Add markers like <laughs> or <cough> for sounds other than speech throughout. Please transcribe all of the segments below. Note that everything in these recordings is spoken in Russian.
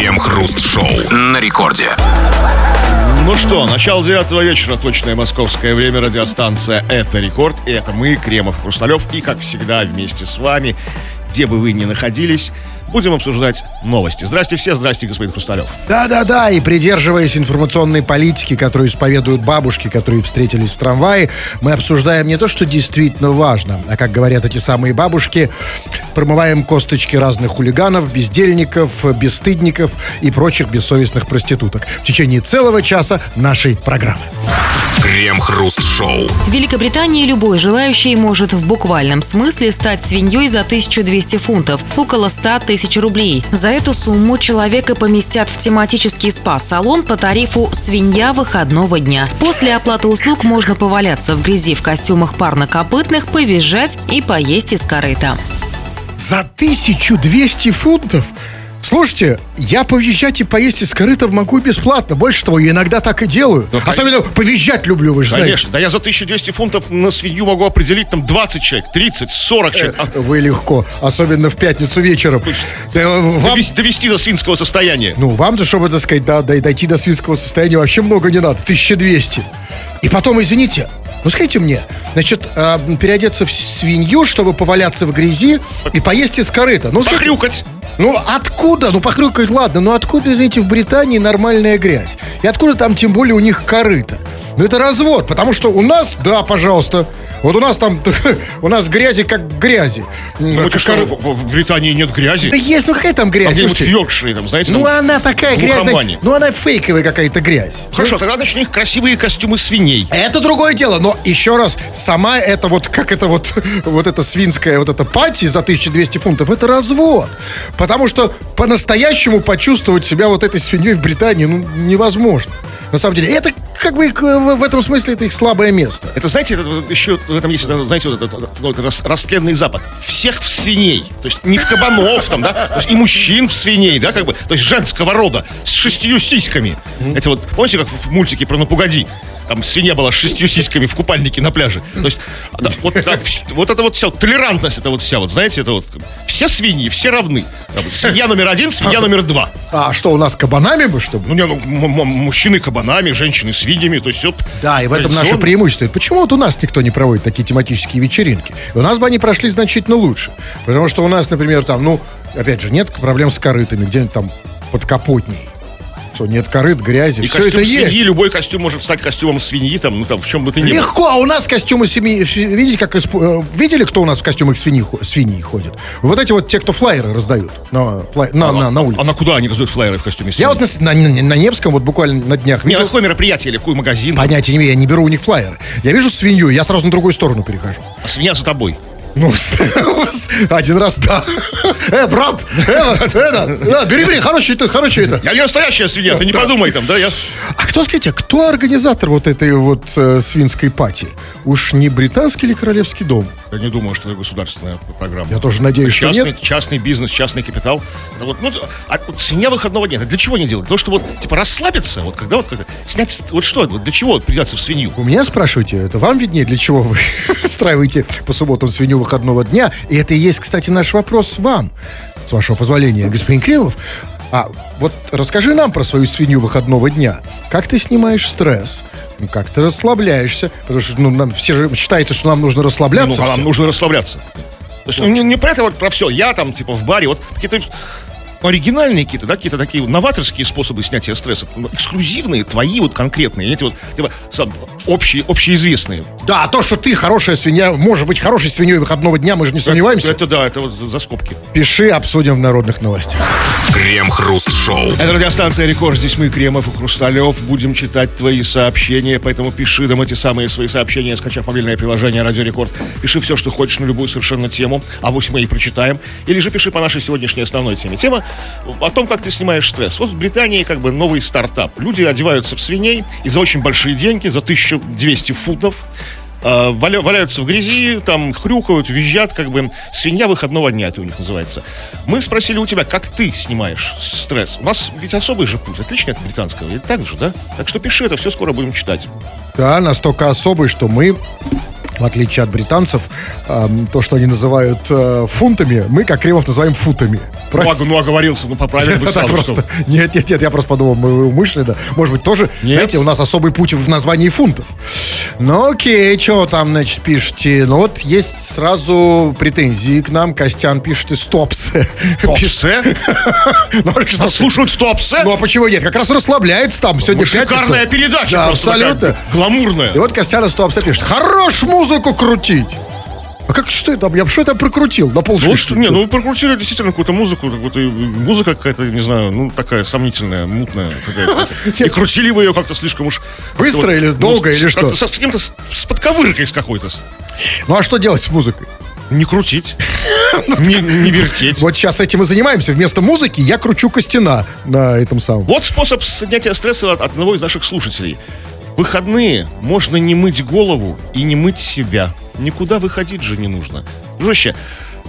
Крем-хруст-шоу на рекорде. Ну что, начало девятого вечера, точное московское время, радиостанция «Это рекорд», и это мы, Кремов Хрусталев, и, как всегда, вместе с вами, где бы вы ни находились, будем обсуждать новости. Здрасте все, здрасте, господин Хрусталев. Да-да-да, и придерживаясь информационной политики, которую исповедуют бабушки, которые встретились в трамвае, мы обсуждаем не то, что действительно важно, а, как говорят эти самые бабушки, промываем косточки разных хулиганов, бездельников, бесстыдников и прочих бессовестных проституток в течение целого часа нашей программы. Крем-хруст-шоу. В Великобритании любой желающий может в буквальном смысле стать свиньей за 1200 фунтов, около 100 тысяч рублей. За эту сумму человека поместят в тематический спа-салон по тарифу «Свинья выходного дня». После оплаты услуг можно поваляться в грязи в костюмах парнокопытных, повизжать и поесть из корыта. За 1200 фунтов? Слушайте, я повизжать и поесть из корыта могу бесплатно. Больше того, я иногда так и делаю. Ну, Особенно повизжать люблю, вы же знаете. Конечно, да я за 1200 фунтов на свинью могу определить там 20 человек, 30, 40 человек. А, Вы легко, особенно в пятницу вечером. Э, Вам, довести, довести до свинского состояния. ну, вам-то, чтобы, так сказать, да, дой- дойти до свинского состояния вообще много не надо. 1200. И потом, извините, ну скажите мне, значит, э, переодеться в свинью, чтобы поваляться в грязи и поесть из корыта. Ну, скажите, Похрюкать. Ну откуда? Ну похрюкать, ладно, но откуда, извините, в Британии нормальная грязь? И откуда там тем более у них корыто? Ну это развод, потому что у нас, да, пожалуйста, вот у нас там, <laughs> у нас грязи как грязи. Ну, Как что, кор- в, Британии нет грязи? Да есть, ну какая там грязь? где-нибудь в Йоркшире, там, знаете, ну там- она такая грязная, ну она фейковая какая-то грязь. Хорошо, тогда значит у них красивые костюмы свиней. Это другое дело, но еще раз, сама это вот, как это вот, <laughs> вот это свинская вот эта пати за 1200 фунтов, это развод. Потому что по-настоящему почувствовать себя вот этой свиньей в Британии, ну, невозможно. На самом деле, это как бы э, в этом смысле это их слабое место. Это, знаете, это вот еще в этом есть, это, знаете, вот этот вот рас- растленный запад. Всех в свиней. То есть не в кабанов там, да, то есть и мужчин в свиней, да, как бы, то есть женского рода, с шестью сиськами. Это вот, помните, как в мультике про «Ну, погоди», там свинья была с шестью сиськами в купальнике на пляже. То есть, да, вот, да, вот это вот вся толерантность, это вот вся, вот знаете, это вот все свиньи, все равны. Бы Свинья номер один, свинья номер два. А что, у нас кабанами бы, чтобы? Ну, не, ну, мужчины кабанами, женщины свиньями, то есть все. Да, и в этом наше преимущество. Почему вот у нас никто не проводит такие тематические вечеринки? У нас бы они прошли значительно лучше. Потому что у нас, например, там, ну, опять же, нет проблем с корытами, где-нибудь там под капотней. Что нет корыт, грязи, И все костюм это свиньи, есть. любой костюм может стать костюмом свиньи, там, ну там, в чем бы ты ни. Легко, а у нас костюмы семьи. Видите, как исп- э, видели, кто у нас в костюмах свиньи, свиньи ходит? Вот эти вот те, кто флайеры раздают на, флай- на, на, на улице. А на куда они раздают флайеры в костюме свиньи? Я вот на, на- на- Невском вот буквально на днях Не, на видел. какое мероприятие или какой магазин? Понятия не имею, я не беру у них флайеры. Я вижу свинью, я сразу на другую сторону перехожу. А свинья за тобой. Ну, <laughs> один раз, да. Э, брат, э, это, да, бери, бери, хороший это, хороший это. Я не настоящая свинья, ты не подумай там, да? Я... А кто, скажите, кто организатор вот этой вот э, свинской пати? Уж не британский или королевский дом? Я не думаю, что это государственная программа. Я тоже надеюсь, что частный, нет. частный бизнес, частный капитал. Это вот, ну, а вот свинья выходного дня, это для чего они делают? Для того, чтобы вот, типа, расслабиться, вот когда вот как-то снять, вот что, вот для чего придется в свинью? У меня спрашиваете, это вам виднее, для чего вы <laughs> устраиваете по субботам свинью выходного дня? И это и есть, кстати, наш вопрос вам, с вашего позволения, господин Кремов. А вот расскажи нам про свою свинью выходного дня. Как ты снимаешь стресс? Ну, Как ты расслабляешься? Потому что ну, нам, все же считается, что нам нужно Ну, расслабляться. а нам нужно расслабляться. То есть, ну, не, не про это вот про все. Я там, типа, в баре, вот какие-то оригинальные какие-то, да, какие-то такие новаторские способы снятия стресса, ну, эксклюзивные, твои вот конкретные, эти вот, типа, сам, общие, общеизвестные. Да, а то, что ты хорошая свинья, может быть хорошей свиньей выходного дня, мы же не сомневаемся. Это, да, это вот за скобки. Пиши, обсудим в народных новостях. Крем-хруст-шоу. Это радиостанция Рекорд. Здесь мы, Кремов и Хрусталев. Будем читать твои сообщения, поэтому пиши нам эти самые свои сообщения, скачав мобильное приложение Радио Рекорд. Пиши все, что хочешь на любую совершенно тему, авось мы и прочитаем. Или же пиши по нашей сегодняшней основной теме. Тема о том, как ты снимаешь стресс. Вот в Британии как бы новый стартап. Люди одеваются в свиней и за очень большие деньги, за 1200 фунтов, э, валя- валяются в грязи, там хрюкают, визжат, как бы свинья выходного дня это у них называется. Мы спросили у тебя, как ты снимаешь стресс. У нас ведь особый же путь, отличный от британского, ведь так же, да? Так что пиши это, все скоро будем читать. Да, настолько особый, что мы, в отличие от британцев, эм, то, что они называют э, фунтами, мы, как Кремов, называем футами. Про- Ну, ог- оговорился, ну, поправил бы сразу, просто. Нет, нет, нет, я просто подумал, мы умышленно. Может быть, тоже, Нет. знаете, у нас особый путь в названии фунтов. Ну, окей, что там, значит, пишете? Ну, вот есть сразу претензии к нам. Костян пишет из Топсе. Топсе? <laughs> Ну, а что- Слушают Топсе? Ну, а почему нет? Как раз расслабляется там сегодня Шикарная передача Да, просто абсолютно. гламурная. И вот Костян из Топса пишет, хорош музыку крутить. А как, что это? Я что это прикрутил на Ну, полшишки? что, не, ну прокрутили действительно какую-то музыку, какую-то, музыка какая-то, не знаю, ну такая сомнительная, мутная какая-то. <laughs> И крутили вы ее как-то слишком уж... Быстро или ну, долго, или что? С, каким-то, с, подковыркой с какой-то. Ну, а что делать с музыкой? Не крутить, <laughs> не, не вертеть. Вот сейчас этим и занимаемся. Вместо музыки я кручу Костяна на этом самом. Вот способ снятия стресса от одного из наших слушателей. Выходные можно не мыть голову и не мыть себя. Никуда выходить же не нужно. Дружище,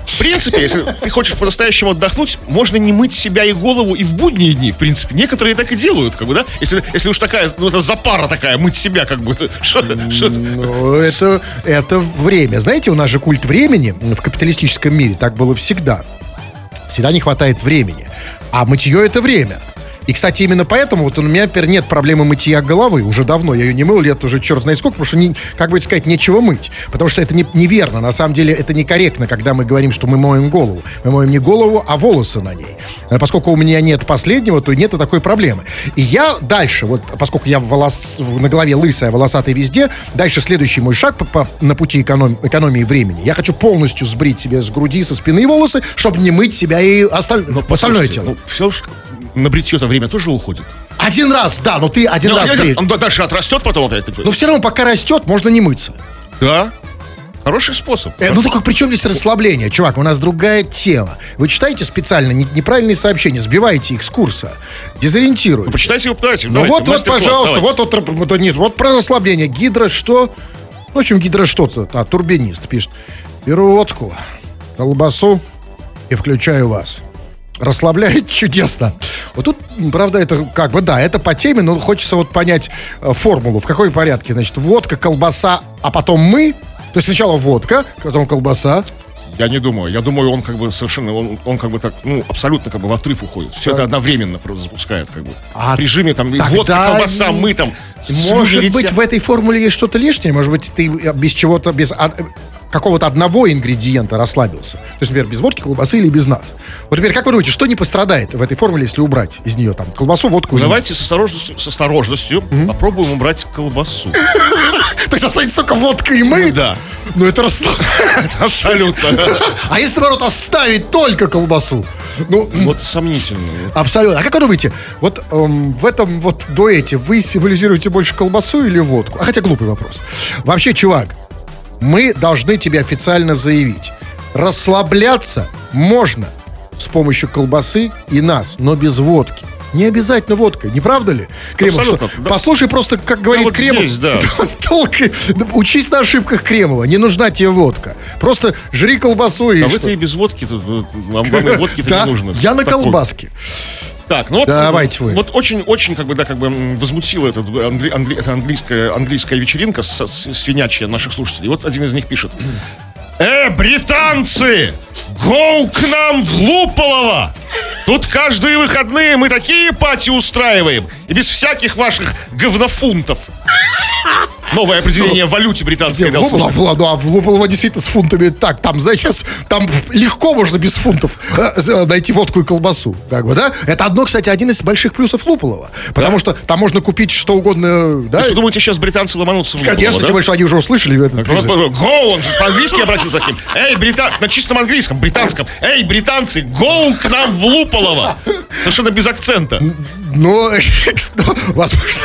в принципе, если ты хочешь по-настоящему отдохнуть, можно не мыть себя и голову и в будние дни, в принципе. Некоторые так и делают, как бы, да? Если, если уж такая, ну, это запара такая, мыть себя, как бы. <laughs> Что, что- Ну, это, это время. Знаете, у нас же культ времени в капиталистическом мире. Так было всегда. Всегда не хватает времени. А мытье это время. И, кстати, именно поэтому вот у меня, например, нет проблемы мытья головы. Уже давно я ее не мыл, лет уже черт знает сколько, потому что, не, как бы сказать, нечего мыть. Потому что это не, неверно. На самом деле это некорректно, когда мы говорим, что мы моем голову. Мы моем не голову, а волосы на ней. А Поскольку у меня нет последнего, то нет и такой проблемы. И я дальше, вот поскольку я волос, на голове лысая, волосатая везде, дальше следующий мой шаг по- по- на пути эконом- экономии времени. Я хочу полностью сбрить себе с груди, со спины волосы, чтобы не мыть себя и осталь- остальное Послушайте, тело. Ну, все на бритье-то время тоже уходит. Один раз, да, но ты один Ну, раз бреешь. он дальше отрастет потом опять. Но все равно, пока растет, можно не мыться. Да. Хороший способ. Э, ну только при чем здесь расслабление? Чувак, у нас другая тема. Вы читаете специально не- неправильные сообщения, сбиваете их с курса, дезориентируете. Почитайте его, давайте. Ну давайте, вот, вот, пожалуйста, давайте. вот, вот, вот, нет, вот про расслабление. Гидро что? В общем, гидро что-то. А, турбинист пишет. Беру водку, колбасу и включаю вас. Расслабляет <laughs> чудесно. Вот тут, правда, это как бы, да, это по теме, но хочется вот понять э, формулу. В какой порядке? Значит, водка, колбаса, а потом мы. То есть сначала водка, потом колбаса. Я не думаю. Я думаю, он как бы совершенно, он, он как бы так, ну, абсолютно как бы в отрыв уходит. Все это одновременно просто запускает, как бы. А в режиме там, водка, колбаса, мы там. Может быть, летят. в этой формуле есть что-то лишнее? Может быть, ты без чего-то, без а, какого-то одного ингредиента расслабился? То есть, например, без водки, колбасы или без нас? Вот теперь, как вы думаете, что не пострадает в этой формуле, если убрать из нее там колбасу, водку Давайте с осторожностью, с осторожностью попробуем убрать колбасу. <laughs> То есть останется только водка и мы? Ну да. Ну это. <laughs> Абсолютно. А если, наоборот, оставить только колбасу? Ну, Вот сомнительно. Абсолютно. А как вы думаете, вот эм, в этом вот дуэте вы символизируете больше колбасу или водку? А хотя глупый вопрос. Вообще, чувак, мы должны тебе официально заявить. Расслабляться можно с помощью колбасы и нас, но без водки. Не обязательно водка, не правда ли? Кремов, Абсолютно, что- да. Послушай просто, как говорит вот Кремов. здесь, да. <laughs> Толк- Учись на ошибках Кремова. Не нужна тебе водка. Просто жри колбасу и А вы-то и без водки, э, вам вам и водки-то <laughs> Да, не нужно. я на колбаске. Так, ну вот, Давайте вы. вот очень, очень, как бы, да, как бы возмутила этот англи- англи- эта английская, английская вечеринка с, с- свинячья наших слушателей. Вот один из них пишет. Э, британцы! Гоу к нам в Луполово! Тут каждые выходные мы такие пати устраиваем. И без всяких ваших говнофунтов. Новое определение в валюте британской Не, дал Луполово, ну, а в Луполово действительно с фунтами так, там, знаете, с- там легко можно без фунтов э, з- найти водку и колбасу. Так вот, да? Это одно, кстати, один из больших плюсов Луполова. Потому что там можно купить что угодно, да? То есть вы думаете, сейчас британцы ломанутся в Луполово, Конечно, да? тем более, что они уже услышали этот Гоу, он же по-английски обратился к ним. Эй, брита... на чистом английском, британском. Эй, британцы, гоу к нам в Луполово. Совершенно без акцента. Ну, <laughs> возможно,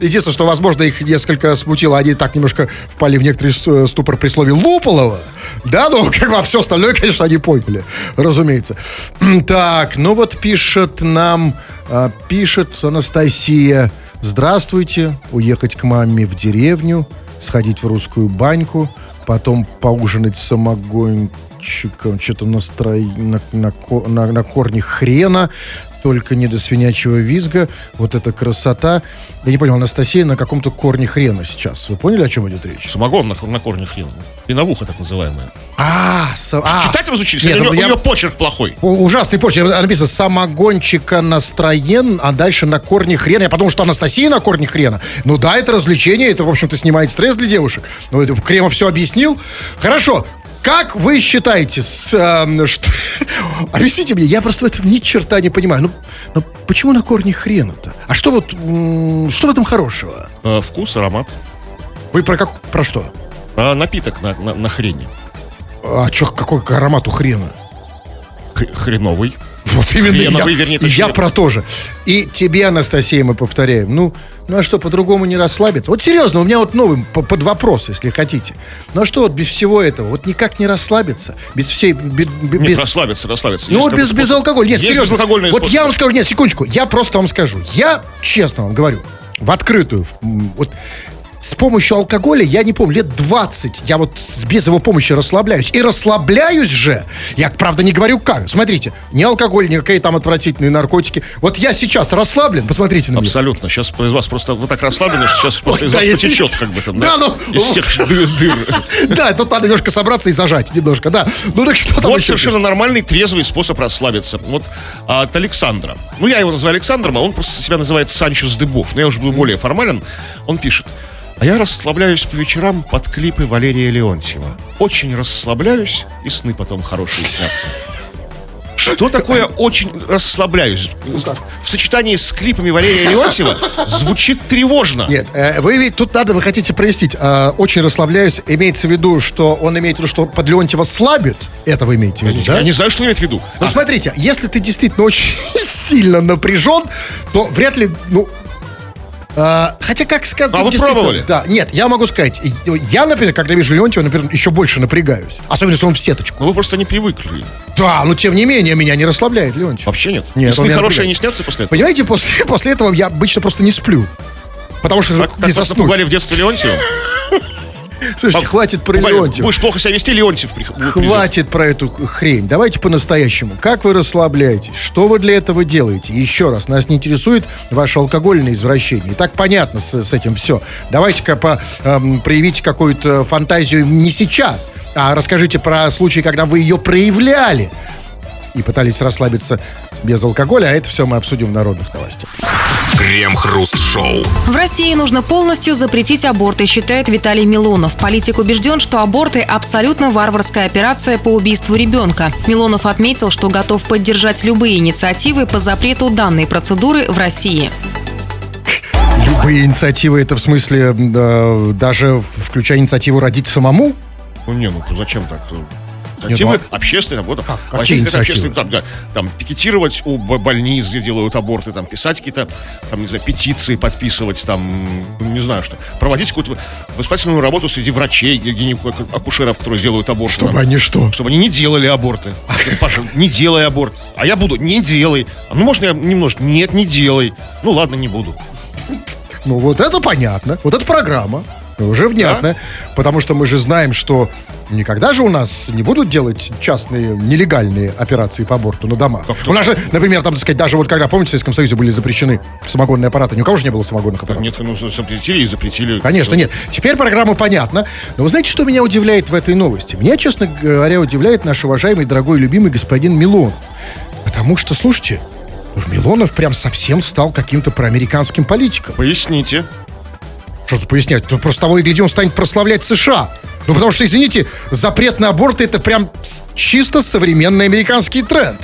единственное, что, возможно, их несколько смутило, они так немножко впали в некоторый с- ступор при слове Луполова, да, но как бы а все остальное, конечно, они поняли, разумеется. Так, ну вот пишет нам, а, пишет Анастасия, здравствуйте, уехать к маме в деревню, сходить в русскую баньку, потом поужинать самогончиком, что-то на, на, ко- на, на корне хрена, только не до свинячьего визга. Вот эта красота. Я не понял, Анастасия на каком-то корне хрена сейчас. Вы поняли, о чем идет речь? Самогон на, на корне хрена. Виновуха так называемая. А, со- а. Читать разучились? Нет, у, ну нее, я- у нее почерк плохой. Ужасный почерк. Написано самогончика настроен, а дальше на корне хрена. Я подумал, что Анастасия на корне хрена. Ну да, это развлечение, это, в общем-то, снимает стресс для девушек. Ну, это Кремов все объяснил. Хорошо. Как вы считаете, с, эм, что- <laughs> объясните мне, я просто в этом ни черта не понимаю. Ну, ну почему на корне хрена-то? А что вот, что в этом хорошего? Э, вкус, аромат. Вы про как, про что? А напиток на, на, на хрени. А чё, какой аромат у хрена? Хреновый. Вот именно я, Хреновый, вернее, и точнее. я про то же. И тебе, Анастасия, мы повторяем. Ну, ну а что, по-другому не расслабиться? Вот серьезно, у меня вот новый по- под вопрос, если хотите. Ну а что вот без всего этого? Вот никак не расслабиться? Без всей... бе- бе- Нет, без, расслабиться, расслабиться. ну вот без, без алкоголя. Нет, Есть серьезно. Вот способы. я вам скажу, нет, секундочку. Я просто вам скажу. Я честно вам говорю, в открытую, вот с помощью алкоголя, я не помню, лет 20 я вот без его помощи расслабляюсь. И расслабляюсь же, я, правда, не говорю как. Смотрите, ни алкоголь, ни какие там отвратительные наркотики. Вот я сейчас расслаблен, посмотрите на меня. Абсолютно. Сейчас из вас просто вы так расслаблены, что сейчас просто Ой, из да, вас если- потечет, как бы там, Да, ну, из всех дыр. дыр. <laughs> Да, тут надо немножко собраться и зажать немножко, да. Ну так что там Вот совершенно нормальный, трезвый способ расслабиться. Вот а, от Александра. Ну, я его называю Александром, а он просто себя называет Санчес Дыбов. Но я уже буду более формален. Он пишет. А я расслабляюсь по вечерам под клипы Валерия Леонтьева. Очень расслабляюсь, и сны потом хорошие снятся. Что такое очень расслабляюсь? В сочетании с клипами Валерия Леонтьева звучит тревожно. Нет, э, вы ведь тут надо, вы хотите прояснить. э, очень расслабляюсь. Имеется в виду, что он имеет в виду, что под Леонтьева слабит. Это вы имеете в виду, да? Я не знаю, что имеет в виду. Ну, смотрите, если ты действительно очень <laughs> сильно напряжен, то вряд ли, ну, э, хотя как сказать... А вы пробовали? Да, нет, я могу сказать, я, например, когда вижу Леонтьева, например, еще больше напрягаюсь. Особенно, если он в сеточку. Ну, вы просто не привыкли. Да, но тем не менее, меня не расслабляет Леонтьев. Вообще нет? Нет, сны хорошие не снятся после этого? Понимаете, после, после этого я обычно просто не сплю. Потому что Так, не так вас заснуть. напугали в детстве Леонтьева? <laughs> Слушайте, хватит про Пугали. Леонтьева. Будешь плохо себя вести, Леонтьев при- будет придет. Хватит про эту хрень. Давайте по-настоящему. Как вы расслабляетесь? Что вы для этого делаете? Еще раз, нас не интересует ваше алкогольное извращение. И так понятно с, с этим все. Давайте-ка по, эм, проявите какую-то фантазию не сейчас, а расскажите про случай, когда вы ее проявляли и пытались расслабиться без алкоголя, а это все мы обсудим в народных новостях. Крем-хруст-шоу. В России нужно полностью запретить аборты, считает Виталий Милонов. Политик убежден, что аборты – абсолютно варварская операция по убийству ребенка. Милонов отметил, что готов поддержать любые инициативы по запрету данной процедуры в России. Любые инициативы, это в смысле э, даже включая инициативу родить самому? Ну не, ну зачем так? Инициативы Нет, общественные, вот, Как? Какие инициативы? общественные, там, да, там, пикетировать у больниц, где делают аборты, там, писать какие-то, там, не знаю, петиции подписывать, там, ну, не знаю что, проводить какую-то воспитательную работу среди врачей, акушеров, которые делают аборты. Чтобы там. они что? Чтобы они не делали аборты. Паша, не делай аборт. А я буду, не делай. А ну, можно я немножко? Нет, не делай. Ну, ладно, не буду. Ну вот это понятно. Вот эта программа. Уже внятно. Потому что мы же знаем, что никогда же у нас не будут делать частные нелегальные операции по аборту на домах. Как-то- У нас же, например, там, так сказать, даже вот когда, помните, в Советском Союзе были запрещены самогонные аппараты. Ни у кого же не было самогонных аппаратов. Нет, ну, запретили и запретили. Конечно, нет. Теперь программа понятна. Но вы знаете, что меня удивляет в этой новости? Меня, честно говоря, удивляет наш уважаемый, дорогой, любимый господин Милонов. Потому что, слушайте, уж Милонов прям совсем стал каким-то проамериканским политиком. Поясните. Что тут пояснять? Тут просто того и гляди, он станет прославлять США. Ну, потому что, извините, запрет на аборты это прям чисто современный американский тренд.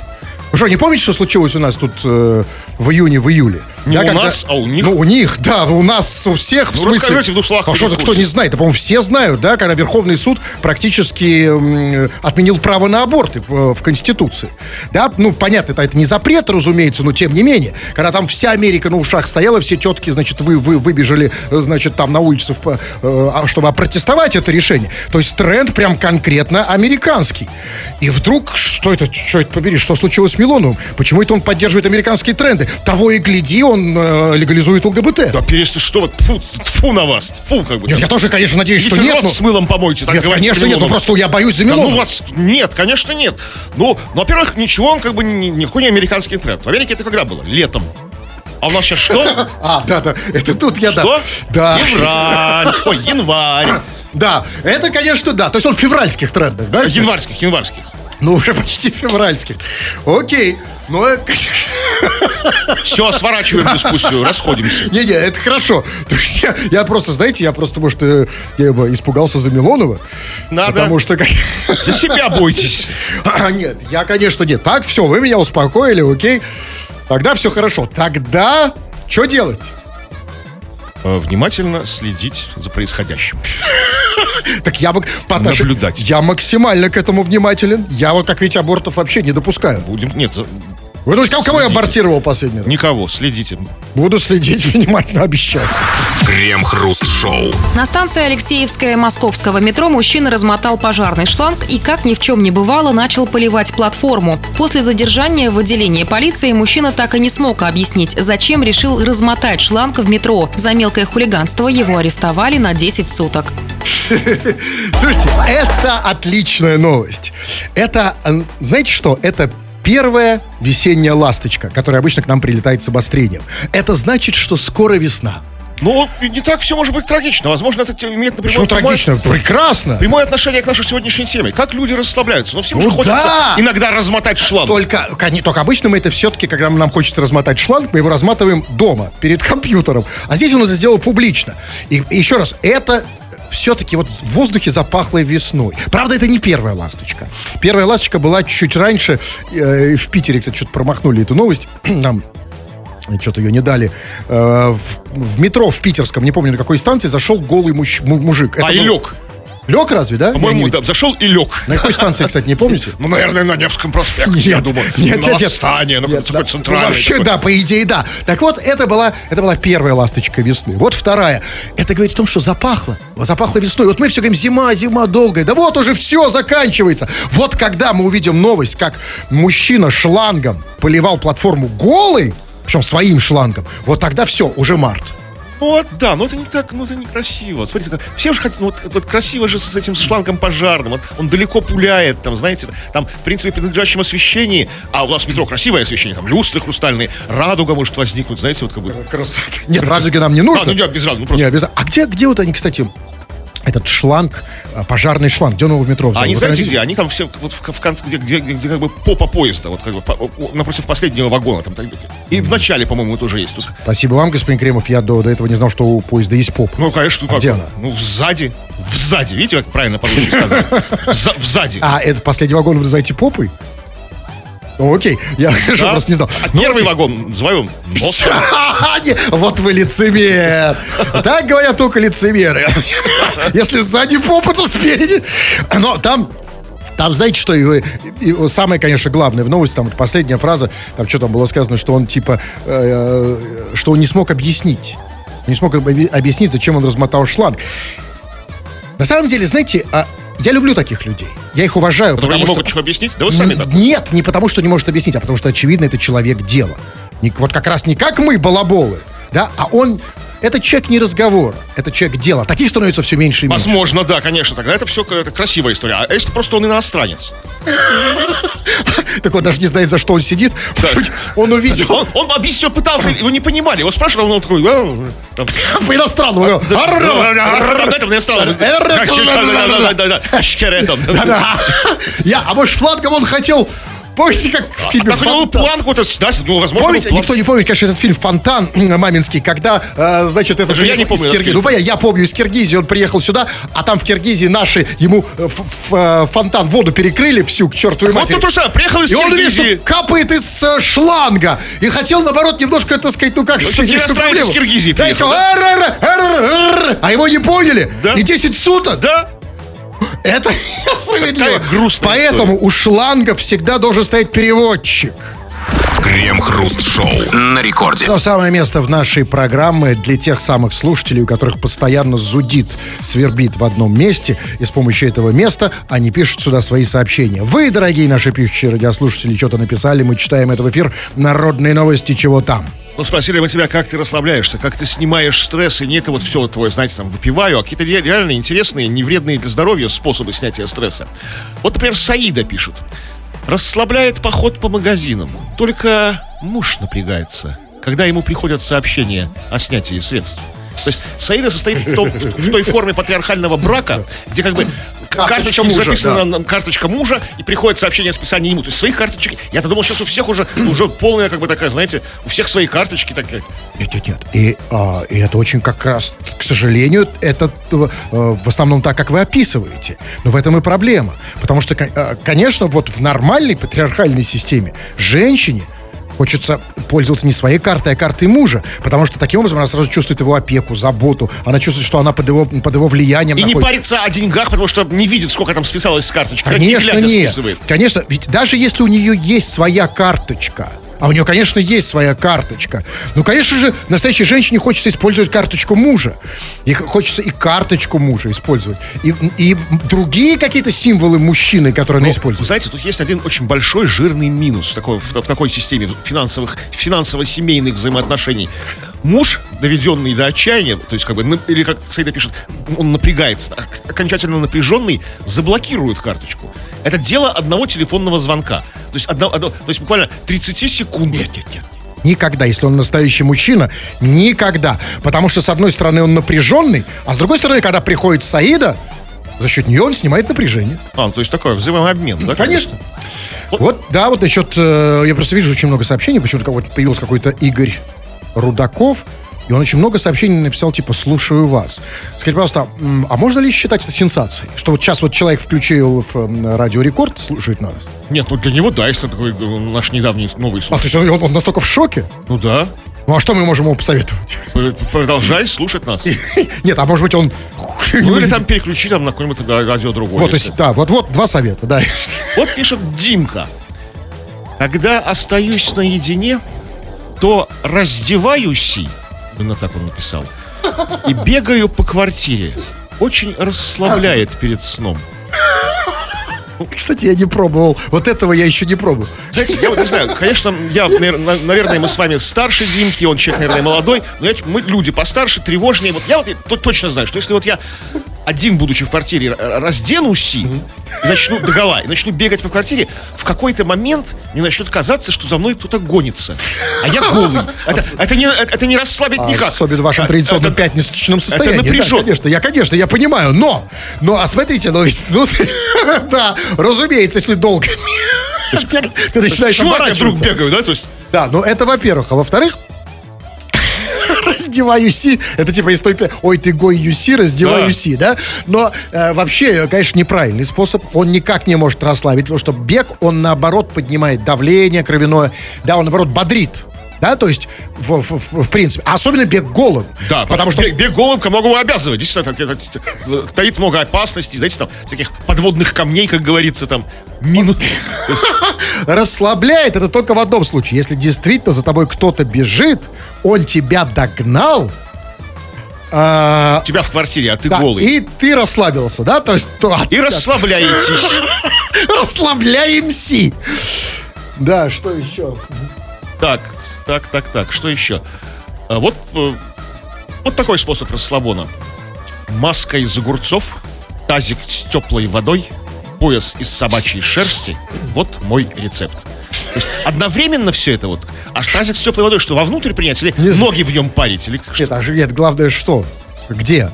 Вы что, не помните, что случилось у нас тут э, в июне, в июле? Не у нас, а у них? Ну, у них, да, у нас у всех, в Ну, смысле... расскажите в двух словах, А что, в кто не знает? Да, по-моему, все знают, да, когда Верховный суд практически отменил право на аборты в, в Конституции. Да, ну, понятно, это, это не запрет, разумеется, но тем не менее. Когда там вся Америка на ушах стояла, все тетки, значит, вы, вы выбежали, э, значит, там на улицу, в- э, а, чтобы опротестовать это решение. То есть тренд прям конкретно американский. И вдруг, что это, что это побери, что случилось с Милоновым? Почему это он поддерживает американские тренды? Того и гляди, он э, легализует ЛГБТ. Да перестань, что вот, фу, фу на вас, фу, как бы. Нет, я тоже, конечно, надеюсь, что нет. но- с мылом помойте, так Нет, конечно, нет, ну Милонову. просто я боюсь за Да ну Милонова. вас... Нет, конечно, нет. Ну, ну, во-первых, ничего, он как бы ни- никакой не американский тренд. В Америке это когда было? Летом. А у нас сейчас что? <laughs> А, да, да, это тут я, да. Что? Да, Февраль. <laughs> Ой, январь. да, это, конечно, да. То есть он в февральских трендах, да? Январских, январских. Ну, уже почти февральских. Окей. Ну, э, конечно. Все, сворачиваем дискуссию, расходимся. Не-не, это хорошо. То есть я, я просто, знаете, я просто, может, э, я бы испугался за Милонова. Надо. Потому что... как- За себя бойтесь. А, Нет, я, конечно, нет. Так, все, вы меня успокоили, окей. Тогда все хорошо. Тогда что делать? Э, Внимательно следить за происходящим. <laughs> Так я бы... по Наблюдать. Я максимально к этому внимателен. Я вот, как видите, абортов вообще не допускаю. Будем... Нет, Вы думаете, кого я абортировал последний раз? никого, следите. Буду следить <laughs> внимательно, обещаю. Крем-хруст-шоу. На станции Алексеевская московского метро мужчина размотал пожарный шланг и, как ни в чем не бывало, начал поливать платформу. После задержания в отделении полиции мужчина так и не смог объяснить, зачем решил размотать шланг в метро. За мелкое хулиганство его арестовали на 10 суток. <laughs> Слушайте, это отличная новость. Это, знаете что, это первая весенняя ласточка, которая обычно к нам прилетает с обострением. Это значит, что скоро весна. Ну, не так все может быть трагично. Возможно, это имеет напрямую Почему трагично? Прекрасно. Прямое отношение к нашей сегодняшней теме. Как люди расслабляются. Но всем Ну же хочется да. иногда размотать шланг. Только, только обычно мы это все-таки, когда нам хочется размотать шланг, мы его разматываем дома, перед компьютером. А здесь он это сделал публично. И еще раз, это все-таки вот в воздухе запахло весной. Правда, это не первая ласточка. Первая ласточка была чуть раньше. э, в Питере, кстати, что-то промахнули эту новость. <clears throat> Нам что-то ее не дали. Э, в, в метро в питерском, не помню на какой станции, зашел голый мужч- му- мужик. А, Это и был- лег. Лег разве, да? По-моему, да, зашел и лег. На какой станции, кстати, не помните? Ну, наверное, на Невском проспекте, я думаю. Нет, на нет, нет. На Нет, такой да, центральный. Вообще, такой. да, по идее, да. Так вот, это была, это была первая ласточка весны. Вот вторая. Это говорит о том, что запахло. Запахло весной. Вот мы все говорим, зима, зима долгая. Да вот уже все заканчивается. Вот когда мы увидим новость, как мужчина шлангом поливал платформу голый, причем своим шлангом, вот тогда все, уже март. Вот, да, но это не так, ну это некрасиво. Смотрите, как- все же хотят, ну, вот, вот красиво же с этим шлангом пожарным. Вот он далеко пуляет, там, знаете, там, в принципе, при надлежащем освещении, а у нас метро красивое освещение, там, люстры хрустальные, радуга может возникнуть, знаете, вот как бы... Красота. Нет, радуги нам не А, нужно. ну я без радуги, ну Не просто... обязательно. А где, где вот они, кстати, этот шланг, а, пожарный шланг, где он его в метро взял? А они знаете где? Они там все вот в, в конце, где, где, где, где как бы попа поезда, вот как бы по- напротив последнего вагона. Там, так, и в начале, по-моему, тоже есть. Тут- Спасибо вам, господин Кремов. Я до, до этого не знал, что у поезда есть поп. Ну, конечно, А как? где она? Ну, сзади. Сзади. Видите, как правильно по-русски сказано? <laughs> Вза- Сзади. А, это последний вагон вы называете попой? Ну, окей, я <laughs> хорошо, Да? просто не знал. А Ну, первый вагон называем носом. Не, Вот вы лицемер. Так говорят только лицемеры. <laughs> Если сзади попа, то спереди. Но там там, знаете, что и, и самое, конечно, главное в новости, там последняя фраза, там что там было сказано, что он типа, э, что он не смог объяснить. Не смог объ- объяснить, зачем он размотал шланг. На самом деле, знаете, а, я люблю таких людей. Я их уважаю, Которые не потому могут что... объяснить? Да вы сами так. Нет, не потому, что не может объяснить, а потому что, очевидно, это человек дела. Вот как раз не как мы, балаболы, да, а он... Это человек не разговора, это человек дела. Таких становится все меньше и меньше. Возможно, да, конечно. Тогда это все это красивая история. А если просто он иностранец? Так он даже не знает, за что он сидит. Он увидел Он, он объяснил, пытался, его не понимали. Его спрашивали, он такой... «А, стало. Да-да. Я, а может, шлангом он хотел... Помните, как в фильме был «Фонтан»? план какой-то, да, ну, возможно, Помните, план. никто не помнит, конечно, этот фильм «Фонтан» маминский, когда, э, значит, это Даже я приехал не помню Киргизии. Ну, понятно, я помню из Киргизии, он приехал сюда, а там в Киргизии наши ему э, ф- ф- э, фонтан, воду перекрыли всю к чертовой Вот матери. тут то же самое, приехал из И он видит, Киргизии. что капает из э, шланга. И хотел, наоборот, немножко, так сказать, ну как Ну, сказать, проблему. из Киргизии Да, и приехал, сказал, а его не поняли. Да. И 10 суток. Да? Это <laughs> справедливо. Поэтому у шланга всегда должен стоять переводчик. Крем-хруст-шоу на рекорде. Но самое место в нашей программе для тех самых слушателей, у которых постоянно зудит, свербит в одном месте, и с помощью этого места они пишут сюда свои сообщения. Вы, дорогие наши пишущие радиослушатели, что-то написали, мы читаем это в эфир. Народные новости, чего там. Ну, спросили мы тебя, как ты расслабляешься, как ты снимаешь стресс, и не это вот все твое, знаете, там, выпиваю, а какие-то ре- реально интересные, не вредные для здоровья способы снятия стресса. Вот, например, Саида пишет. Расслабляет поход по магазинам. Только муж напрягается, когда ему приходят сообщения о снятии средств. То есть Саида состоит в, том- в- той форме патриархального брака, где как бы карточка мужа, записана да. карточка мужа, и приходит сообщение о списании ему. То есть своих карточек. Я-то думал, сейчас у всех уже, уже полная, как бы такая, знаете, у всех свои карточки такие. Нет, нет, нет. И, а, и это очень как раз, к сожалению, это э, в основном так, как вы описываете. Но в этом и проблема. Потому что, э, конечно, вот в нормальной патриархальной системе женщине хочется пользоваться не своей картой, а картой мужа. Потому что таким образом она сразу чувствует его опеку, заботу. Она чувствует, что она под его, под его влиянием И не находится. парится о деньгах, потому что не видит, сколько там списалось с карточки. не Конечно, нет. списывает. Конечно, ведь даже если у нее есть своя карточка, а у нее, конечно, есть своя карточка. Ну, конечно же, настоящей женщине хочется использовать карточку мужа. И хочется и карточку мужа использовать. И, и другие какие-то символы мужчины, которые она Вы использует. знаете, тут есть один очень большой жирный минус такой, в, в такой системе финансовых, финансово-семейных взаимоотношений. Муж, доведенный до отчаяния, то есть как бы, или как Саида пишет, он напрягается, ок- окончательно напряженный, заблокирует карточку. Это дело одного телефонного звонка. То есть, одно- одно- то есть буквально 30 секунд. Нет, нет, нет. Никогда, если он настоящий мужчина, никогда. Потому что, с одной стороны, он напряженный, а с другой стороны, когда приходит Саида, за счет нее он снимает напряжение. А, то есть такой взаимообмен, да? Конечно. Вот, да, вот насчет... э, я просто вижу очень много сообщений, почему-то вот появился какой-то Игорь Рудаков, и он очень много сообщений написал, типа, слушаю вас. Скажите, пожалуйста, а можно ли считать это сенсацией? Что вот сейчас вот человек включил в м, радио Рекорд, слушает нас. Нет, ну для него, да, если такой э, наш недавний новый А, случай. то есть он, он- он настолько в шоке? Ну да, Ну, а что мы можем ему посоветовать? Пр- продолжай слушать нас. <laughs> Нет, а может быть он... Ну или <laughs> там переключи там на какое-нибудь радио другое. Вот, то есть, да, вот-вот, два совета, да. Вот пишет Димка. Когда остаюсь наедине, то раздеваюсь, именно так он написал, и бегаю по квартире. Очень расслабляет перед сном. Кстати, я не пробовал. Вот этого я еще не пробовал. Знаете, я вот не знаю, конечно, я, навер- на- наверное, мы с вами старше Димки, он человек, наверное, молодой, но я- мы люди постарше, тревожнее. Вот я вот то- точно знаю, что если вот я один, будучи в квартире, разденусь и начну догола, и начну бегать по квартире, в какой-то момент мне начнет казаться, что за мной кто-то гонится. А я голый. Это, это не, это, не расслабить никак. Особенно в вашем А- традиционном это- пятничном состоянии. это напряжен. Да, конечно, я, конечно, я понимаю, но, но, а смотрите, ну, тут, <laughs> да, разумеется, если долго <laughs> ты начинаешь Чего я вдруг оборачиваться. бегаю, да? То есть, Да, ну это во-первых. А во-вторых, раздеваюсь, это типа из той ой, ты гой юси, раздеваюсь, да? Но э, вообще, конечно, неправильный способ. Он никак не может расслабить, потому что бег, он наоборот поднимает давление кровяное, да, он наоборот бодрит. Да, то есть, в, в- в- в принципе, особенно бег голым. Да, потому что бег, бег голым ко многому обязывает. Действительно, это- это- это- таит много опасностей, знаете, там, всяких подводных камней, как говорится, там, минут. Расслабляет это только в одном случае. Если действительно за тобой кто-то бежит, он тебя догнал, а, тебя в квартире, а ты да, голый. и ты расслабился, да? То есть, то, И расслабляетесь. <laughs> расслабляемся. Да, что еще? Так, так, так, так, что еще? А вот, э, вот такой способ расслабона. Маска из огурцов, тазик с теплой водой, пояс из собачьей шерсти. Вот мой рецепт. То есть одновременно все это вот. А тазик с теплой водой, что вовнутрь принять или ноги в нем парить? Или что? Нет, а нет, главное что? Где?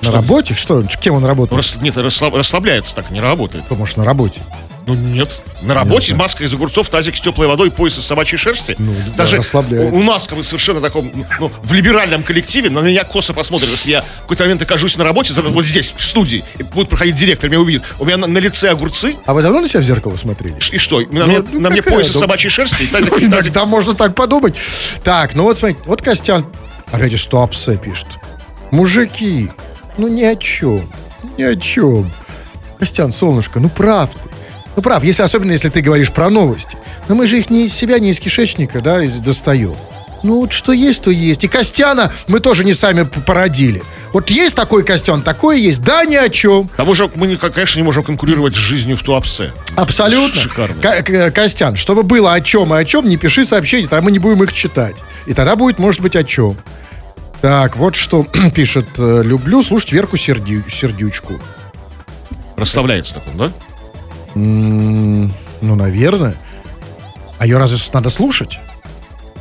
На работе? Что? Кем он работает? Рас- нет, расслаб- расслабляется так, не работает. Кто, может, на работе? Ну нет. На работе маска из огурцов, тазик с теплой водой, пояс из собачьей шерсти. Ну, да, Даже расслабляет. у, у нас как совершенно таком, ну, в либеральном коллективе на меня косо посмотрят, если я в какой-то момент окажусь на работе, вот здесь, в студии, и будет проходить директор, меня увидит. У меня на, на лице огурцы, А вы давно на себя в зеркало смотрели? и что? На, мне, ну, на мне пояс из ну, собачьей шерсти, и <laughs> тазик, и тазик. Иногда можно так подумать. Так, ну вот смотрите, вот Костян опять из Туапсе пишет. Мужики, ну ни о чем, ни о чем. Костян, солнышко, ну прав ты. Ну прав, если, особенно если ты говоришь про новости. Но мы же их не из себя, не из кишечника, да, из- достаем. Ну вот что есть, то есть. И Костяна мы тоже не сами породили. Вот есть такой Костян, такое есть, да, ни о чем. К тому же мы, не- конечно, не можем конкурировать с жизнью в Туапсе. Абсолютно. Шикарно. К- Костян, чтобы было о чем и о чем, не пиши сообщения, тогда мы не будем их читать. И тогда будет, может быть, о чем. Так, вот что <clears throat> пишет. э, Люблю слушать Верку Сердю- Сердючку. Расслабляется такой, да? Ну, наверное. А ее разве надо слушать?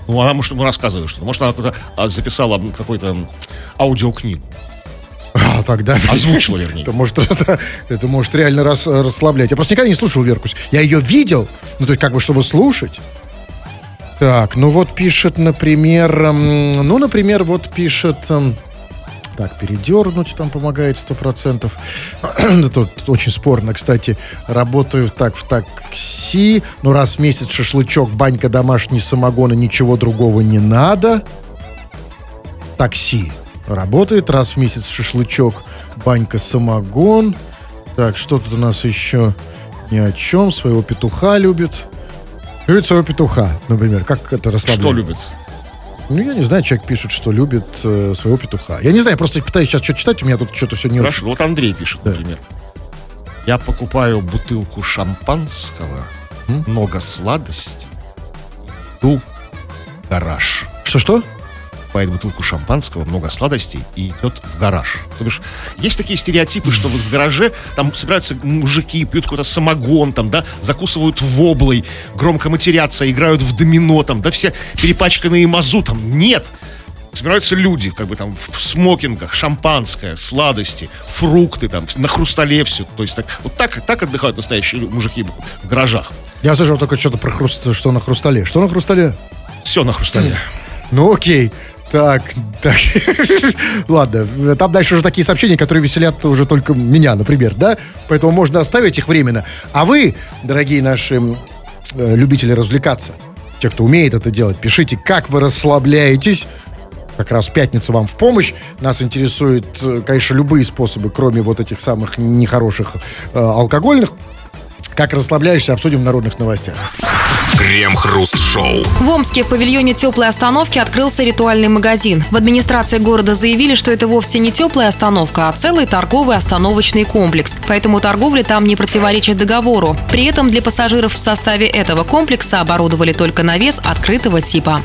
Ну, она, может, ему рассказывает что-то. Может, она а, записала какую-то аудиокнигу. <laughs> А, тогда... <laughs> Озвучила, вернее. Это может, <laughs> это, это может реально рас- расслаблять. Я просто никогда не слушал Верку. Я ее видел, ну, то есть как бы, чтобы слушать. Так, ну вот пишет, например, м, ну, например, вот пишет... Так, передернуть там помогает сто процентов. <clears throat> Тут очень спорно, кстати. Работаю так в такси. Ну, раз в месяц шашлычок, банька, домашний самогон и ничего другого не надо. Такси. Работает раз в месяц шашлычок, банька, самогон. Так, что тут у нас еще? Ни о чем. Своего петуха любит. Любит своего петуха, например. Как это расслабляет? Что любит? Ну, я не знаю, человек пишет, что любит э, своего петуха. Я не знаю, просто пытаюсь сейчас что-то читать, у меня тут что-то все не очень. Хорошо, вот Андрей пишет, например. Я покупаю бутылку шампанского, много сладостей, иду в гараж. Что-что? Покупает бутылку шампанского, много сладостей и идет в гараж. То бишь, есть такие стереотипы, что вот в гараже там собираются мужики, пьют какой-то самогон, там, да, закусывают воблой, громко матерятся, играют в домино, там, да, все перепачканные мазутом. Нет! Собираются люди, как бы там в смокингах, шампанское, сладости, фрукты там, на хрустале все. То есть так, вот так, так отдыхают настоящие мужики в гаражах. Я слышал только что-то про хруст, что на хрустале. Что на хрустале? Все на хрустале. Ну окей. Так, так. <laughs> Ладно, там дальше уже такие сообщения, которые веселят уже только меня, например, да? Поэтому можно оставить их временно. А вы, дорогие наши э, любители развлекаться, те, кто умеет это делать, пишите, как вы расслабляетесь. Как раз пятница вам в помощь. Нас интересуют, э, конечно, любые способы, кроме вот этих самых нехороших э, алкогольных. Как расслабляешься, обсудим в народных новостях. Крем-хруст-шоу. В Омске в павильоне теплой остановки открылся ритуальный магазин. В администрации города заявили, что это вовсе не теплая остановка, а целый торговый остановочный комплекс. Поэтому торговля там не противоречит договору. При этом для пассажиров в составе этого комплекса оборудовали только навес открытого типа.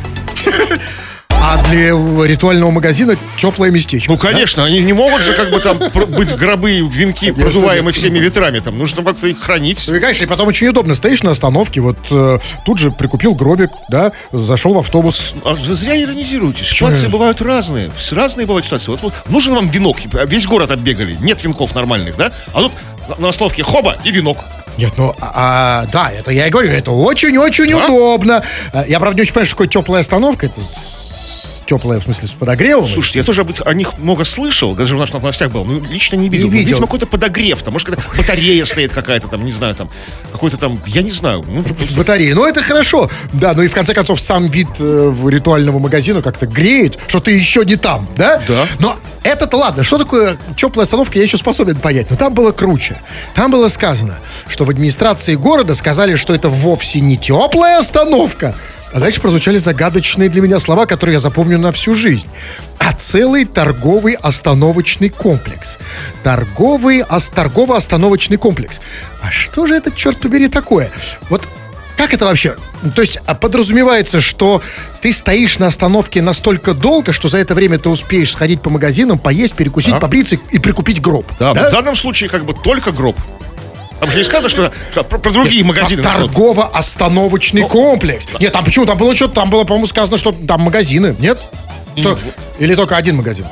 <laughs> А для ритуального магазина теплое местечко. Ну, конечно, они не могут же как бы там быть гробы, венки, продуваемые всеми ветрами. Там нужно как-то их хранить. Ну и, конечно, и потом очень удобно. Стоишь на остановке, вот э, тут же прикупил гробик, да, зашел в автобус. А зря иронизируете. Ситуации бывают разные. Разные бывают ситуации. Вот, вот нужен вам венок. Весь город оббегали. Нет венков нормальных, да? А тут на- остановке хоба и венок. Нет, ну, а, а, да, это я и говорю, это очень-очень Да? удобно. А, Я, правда, не очень понимаю, что такое теплая остановка. Это теплая, в смысле, с подогревом. Слушайте, я тоже об- о них много слышал, даже в наших новостях был, но лично не видел. Не видел. Видимо, какой-то подогрев, там, может, какая-то батарея стоит какая-то там, не знаю, там, какой-то там, я не знаю. Ну, С батареей. Ну, это хорошо. Да, ну и в конце концов сам вид э, ритуального магазина как-то греет, что ты еще не там, да? Да. Но это-то ладно. Что такое теплая остановка, я еще способен понять. Но там было круче. Там было сказано, что в администрации города сказали, что это вовсе не теплая остановка. А дальше прозвучали загадочные для меня слова, которые я запомню на всю жизнь. А целый торговый остановочный комплекс. Торговый, ос- торгово-остановочный комплекс. А что же это, черт побери, такое? Вот как это вообще? Ну, То есть а, подразумевается, что ты стоишь на остановке настолько долго, что за это время ты успеешь сходить по магазинам, поесть, перекусить, Да. побриться и прикупить гроб. да, в данном случае как бы только гроб. Там же не сказано, что, что про, про другие магазины. А Торгово-остановочный комплекс. Нет, там почему? Там было что-то, там было, по-моему, сказано, что там магазины. Нет? Что? Или только один магазин?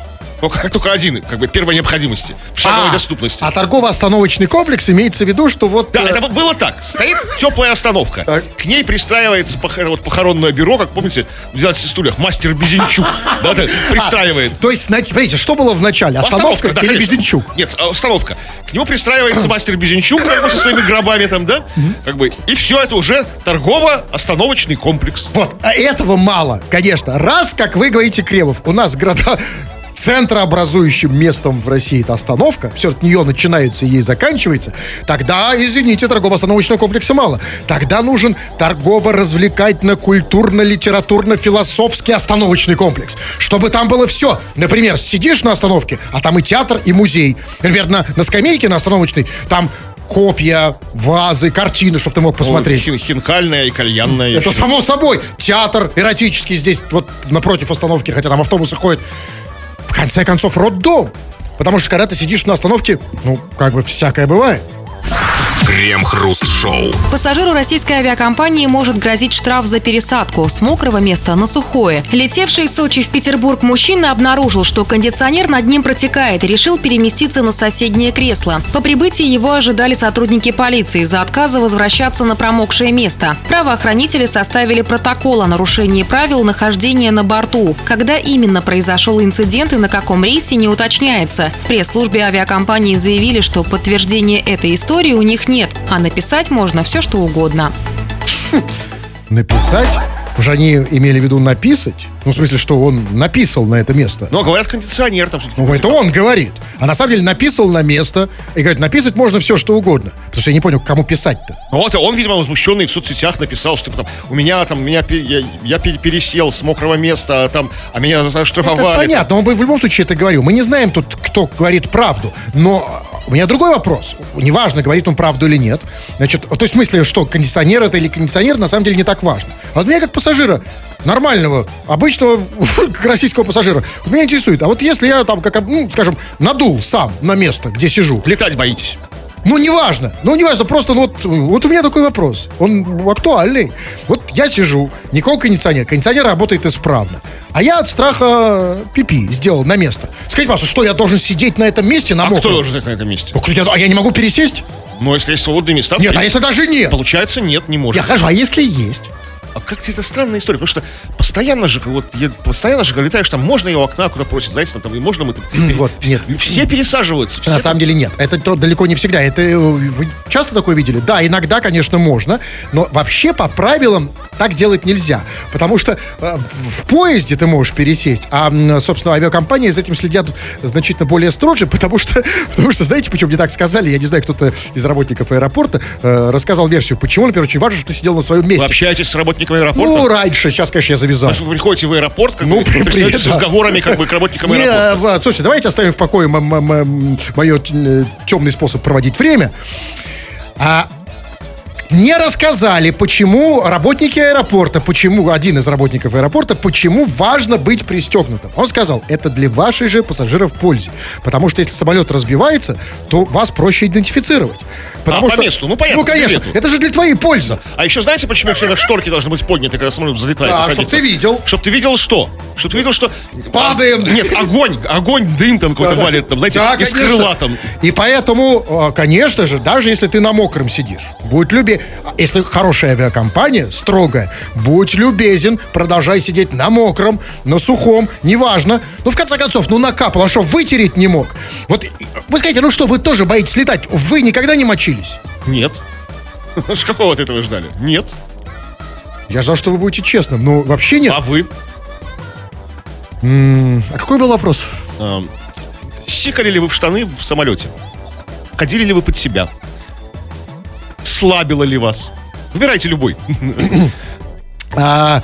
Только, только один, как бы первой необходимости, в шаговой доступности. а торгово-остановочный комплекс имеется в виду, что вот... Да, э, это было так. Стоит теплая остановка. Так. К ней пристраивается пох- вот похоронное бюро, как помните, в 12 стульях, мастер Безенчук. Да, да, <laughs> пристраивает. То есть, смотрите, что было в начале? Остановка да, или конечно. Безенчук? Нет, а, остановка. К нему пристраивается мастер Безенчук, как бы со своими гробами там, да? Как бы, и все это уже торгово-остановочный комплекс. Вот, а этого мало, конечно. Раз, как вы говорите, Кремов, у нас города центрообразующим местом в России это остановка, все от нее начинается и ей заканчивается, тогда, извините, торгово-остановочного комплекса мало. Тогда нужен торгово-развлекательно-культурно-литературно-философский остановочный комплекс, чтобы там было все. Например, сидишь на остановке, а там и театр, и музей. Например, на, на скамейке на остановочной, там копья, вазы, картины, чтобы ты мог посмотреть. Хин- хинкальная и кальянная. Это еще. само собой. Театр эротический здесь, вот напротив остановки, хотя там автобусы ходят. Конце концов, роддом. Потому что когда ты сидишь на остановке, ну, как бы всякое бывает. Крем-хруст-шоу. Пассажиру российской авиакомпании может грозить штраф за пересадку с мокрого места на сухое. Летевший из Сочи в Петербург мужчина обнаружил, что кондиционер над ним протекает и решил переместиться на соседнее кресло. По прибытии его ожидали сотрудники полиции из-за отказа возвращаться на промокшее место. Правоохранители составили протокол о нарушении правил нахождения на борту. Когда именно произошел инцидент и на каком рейсе, не уточняется. В пресс-службе авиакомпании заявили, что подтверждения этой истории у них нет, а написать можно все, что угодно. Написать? Уже они имели в виду написать? Ну, в смысле, что он написал на это место. Но говорят, кондиционер там все-таки. Ну, это он говорит. А на самом деле написал на место. И говорит, написать можно все, что угодно. Потому что я не понял, кому писать-то. Ну вот, он, видимо, возмущенный в соцсетях написал, что там, у меня там, меня, я, я пе- пересел с мокрого места, а там, а меня Это штрафовали. понятно, он бы в любом случае это говорил. Мы не знаем тут, кто говорит правду. Но у меня другой вопрос. Неважно, говорит он правду или нет. Значит, то есть в смысле, что кондиционер это или кондиционер, на самом деле не так важно. А вот меня как пассажира, нормального, обычного <laughs> российского пассажира, меня интересует, а вот если я там, как, ну, скажем, надул сам на место, где сижу, Летать боитесь. ну, неважно. Ну, неважно, просто ну, вот, вот у меня такой вопрос. Он актуальный. Вот я сижу, никакого кондиционера. Кондиционер работает исправно. А я от страха пипи сделал на место. Скажите, пожалуйста, что я должен сидеть на этом месте на А кто мокром? должен знать на этом месте? Ну, я- А я не могу пересесть? Ну, если есть свободные места... Нет, то- а если даже нет? Получается, нет, не может. Я хожу, а если есть? А как-то это странная история, потому что постоянно же, вот, постоянно же, когда летаешь, там можно ее окна куда просят, знаете, там, там, и можно мы... там- Вот, нет. Все пересаживаются. все На самом деле нет. Это то далеко не всегда. Это э, вы часто такое видели? Да, иногда, конечно, можно, но вообще по правилам так делать нельзя, потому что э, в поезде ты можешь пересесть, а, собственно, авиакомпании за этим следят значительно более строже, <laughs> потому что, потому что, знаете, почему мне так сказали? Я не знаю, кто-то из работников аэропорта э, рассказал версию, почему, например, очень важно, чтобы ты сидел на своем Вы месте. общаетесь с работниками аэропорта? Ну, раньше, сейчас, конечно, я завязал. Потому что вы приходите в аэропорт, как Ну, бы, при- <laughs> привет, с разговорами как бы к работникам Не, аэропорта. Влад, слушайте, давайте оставим в покое мое темный способ проводить время. А не рассказали, почему работники аэропорта, почему один из работников аэропорта, почему важно быть пристегнутым. Он сказал, это для вашей же пассажиров пользы. Потому что если самолет разбивается, то вас проще идентифицировать. Потому А, по что, месту, ну, понятно, Ну, конечно, по билету. это же для твоей пользы. А еще знаете, почему всегда шторки должны быть подняты, когда самолет взлетает Да, и чтоб садится? ты видел. Чтоб ты видел что? Чтоб ты видел, что... Падаем. А, Нет, огонь, огонь, дым там какой-то валит, там, знаете, Да, из конечно. крыла там. И поэтому, э, конечно же, даже если ты на мокром сидишь, будь любезен. Если хорошая авиакомпания, строгая, будь любезен, продолжай сидеть на мокром, на сухом, неважно. Ну, в конце концов, ну накапало, а что, вытереть не мог? Вот, вы скажите, ну что, вы тоже боитесь летать? Вы никогда не мочились? Нет. С <laughs> какого от этого ждали? Нет. Я ждал, что вы будете честным, но вообще нет. А вы? А какой был вопрос? Эм, Сикали ли вы в штаны в самолете? Ходили ли вы под себя? Слабило ли вас? Выбирайте любой. <clears throat> <clears throat> А,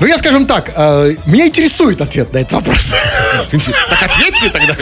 ну, я, скажем так, э, меня интересует ответ на этот вопрос. Так ответьте тогда.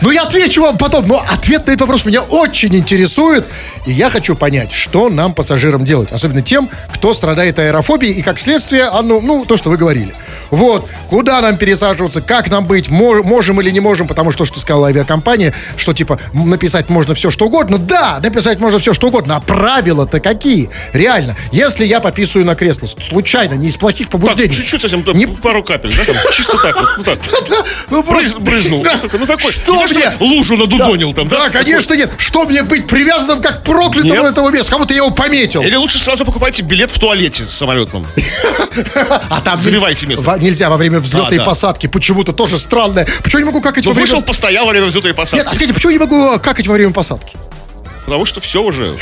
Ну, я отвечу вам потом, но ответ на этот вопрос меня очень интересует. И я хочу понять, что нам, пассажирам, делать. Особенно тем, кто страдает аэрофобией, и как следствие, оно, ну, то, что вы говорили. Вот, куда нам пересаживаться, как нам быть, мо- можем или не можем, потому что, что сказала авиакомпания, что, типа, написать можно все, что угодно. Да, написать можно все, что угодно, а правила-то какие? Реально, если я пописываю на кресло, случайно, не из плохих Так, побуждений. чуть-чуть совсем, Не- пару капель, да, там, чисто так вот, ну так. <laughs> Ну, Брыз- брызнул. Ну, такой, ну такой. Что Не то, что мне? Лужу надудонил там, да? Да, конечно, нет. Что мне быть привязанным как проклятому Нет. этого места? Кому-то я его пометил. Или лучше сразу покупайте билет в туалете самолетном. <laughs> А там Забивайте нельзя, место. во- нельзя во время взлета Да, и посадки. Почему-то тоже странное. Почему не могу какать Ну, во время... вышел, постоял во время взлета и Нет, посадки. а скажите, почему не могу какать во время посадки? Потому что все уже.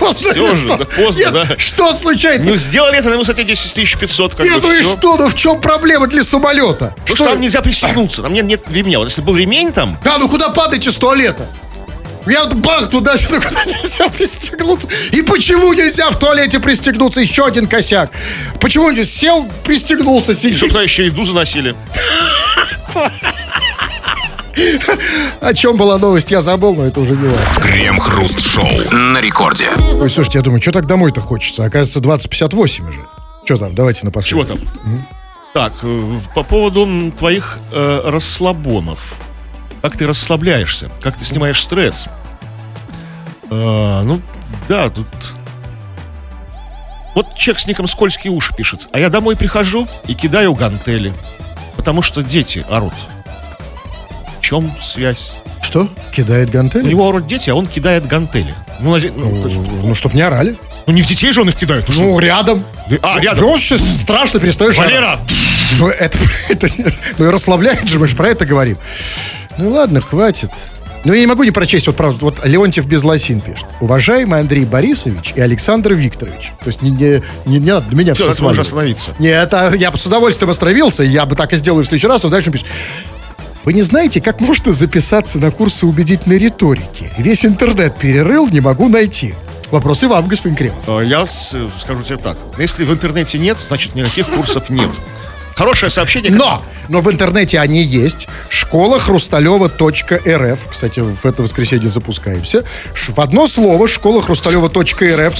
Поздно. Всё уже, Что? поздно, да. Что случается? Ну, сделали это на высоте 10 500, как Нет, ну и что? Ну в чем проблема для самолета? Потому что там нельзя пристегнуться, там нет, ремня. Вот если был ремень там, Да, ну куда падаете с туалета? Я вот бах туда-сюда, куда нельзя пристегнуться. И почему нельзя в туалете пристегнуться? Еще один косяк. Почему не сел, пристегнулся, сидит? туда еще еду заносили. <laughs> О чем была новость, я забыл, но это уже не важно. Крем-хруст-шоу. Хруст-шоу на рекорде. Ой, слушайте, я думаю, что так домой-то хочется? Оказывается, 2058 уже. Что там? Давайте Чего напоследок. там? Так, э, по поводу твоих э, расслабонов. Как ты расслабляешься? Как ты снимаешь стресс? Э, ну, да, тут... Вот человек с ником «Скользкие уши» пишет. А я домой прихожу и кидаю гантели. Потому что дети орут. Чем связь? Что? Кидает У гантели? него орут дети, а он кидает гантели. Ну, ну, есть- Ну, чтоб не орали. ну, не в детей же он их кидает. Ну? Ну, рядом. А, рядом. Ну, сейчас страшно, перестаешь. Валера! Ну, это, <laughs> это ну, и расслабляет же, мы же про это говорим. Ну, ладно, хватит. Ну, я не могу не прочесть, вот правда, вот Леонтьев без лосин пишет. Уважаемый Андрей Борисович и Александр Викторович. То есть не, не, не, не надо на меня Все, все остановиться. Нет, а я бы с удовольствием остановился, я бы так и сделаю в следующий раз, а дальше он пишет. Вы не знаете, как можно записаться на курсы убедительной риторики? Весь интернет перерыл, не могу найти. Вопросы вам, господин Кремов. Э, Я э, скажу тебе так. Если в интернете нет, значит никаких курсов нет. Хорошее сообщение. Но, но в интернете они есть. Школа хрусталева.рф. Кстати, в это воскресенье запускаемся. В одно слово школа хрусталева.рф.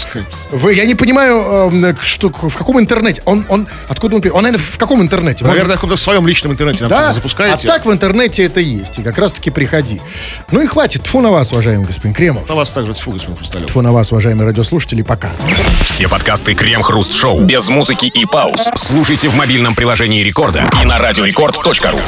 Вы, я не понимаю, эм, что, в каком интернете. Он, он, откуда он, он, наверное, в каком интернете? Может, Наверное, куда в своем личном интернете нам да, запускаете. а так в интернете это есть. И как раз-таки приходи. Ну и хватит. Тфу на вас, уважаемый господин Кремов. На вас также тьфу, господин Хрусталев. Тфу на вас, уважаемые радиослушатели. Пока. Все подкасты Крем-Хруст-шоу без музыки и пауз слушайте в мобильном приложении Рекорда и на радиорекорд.ру.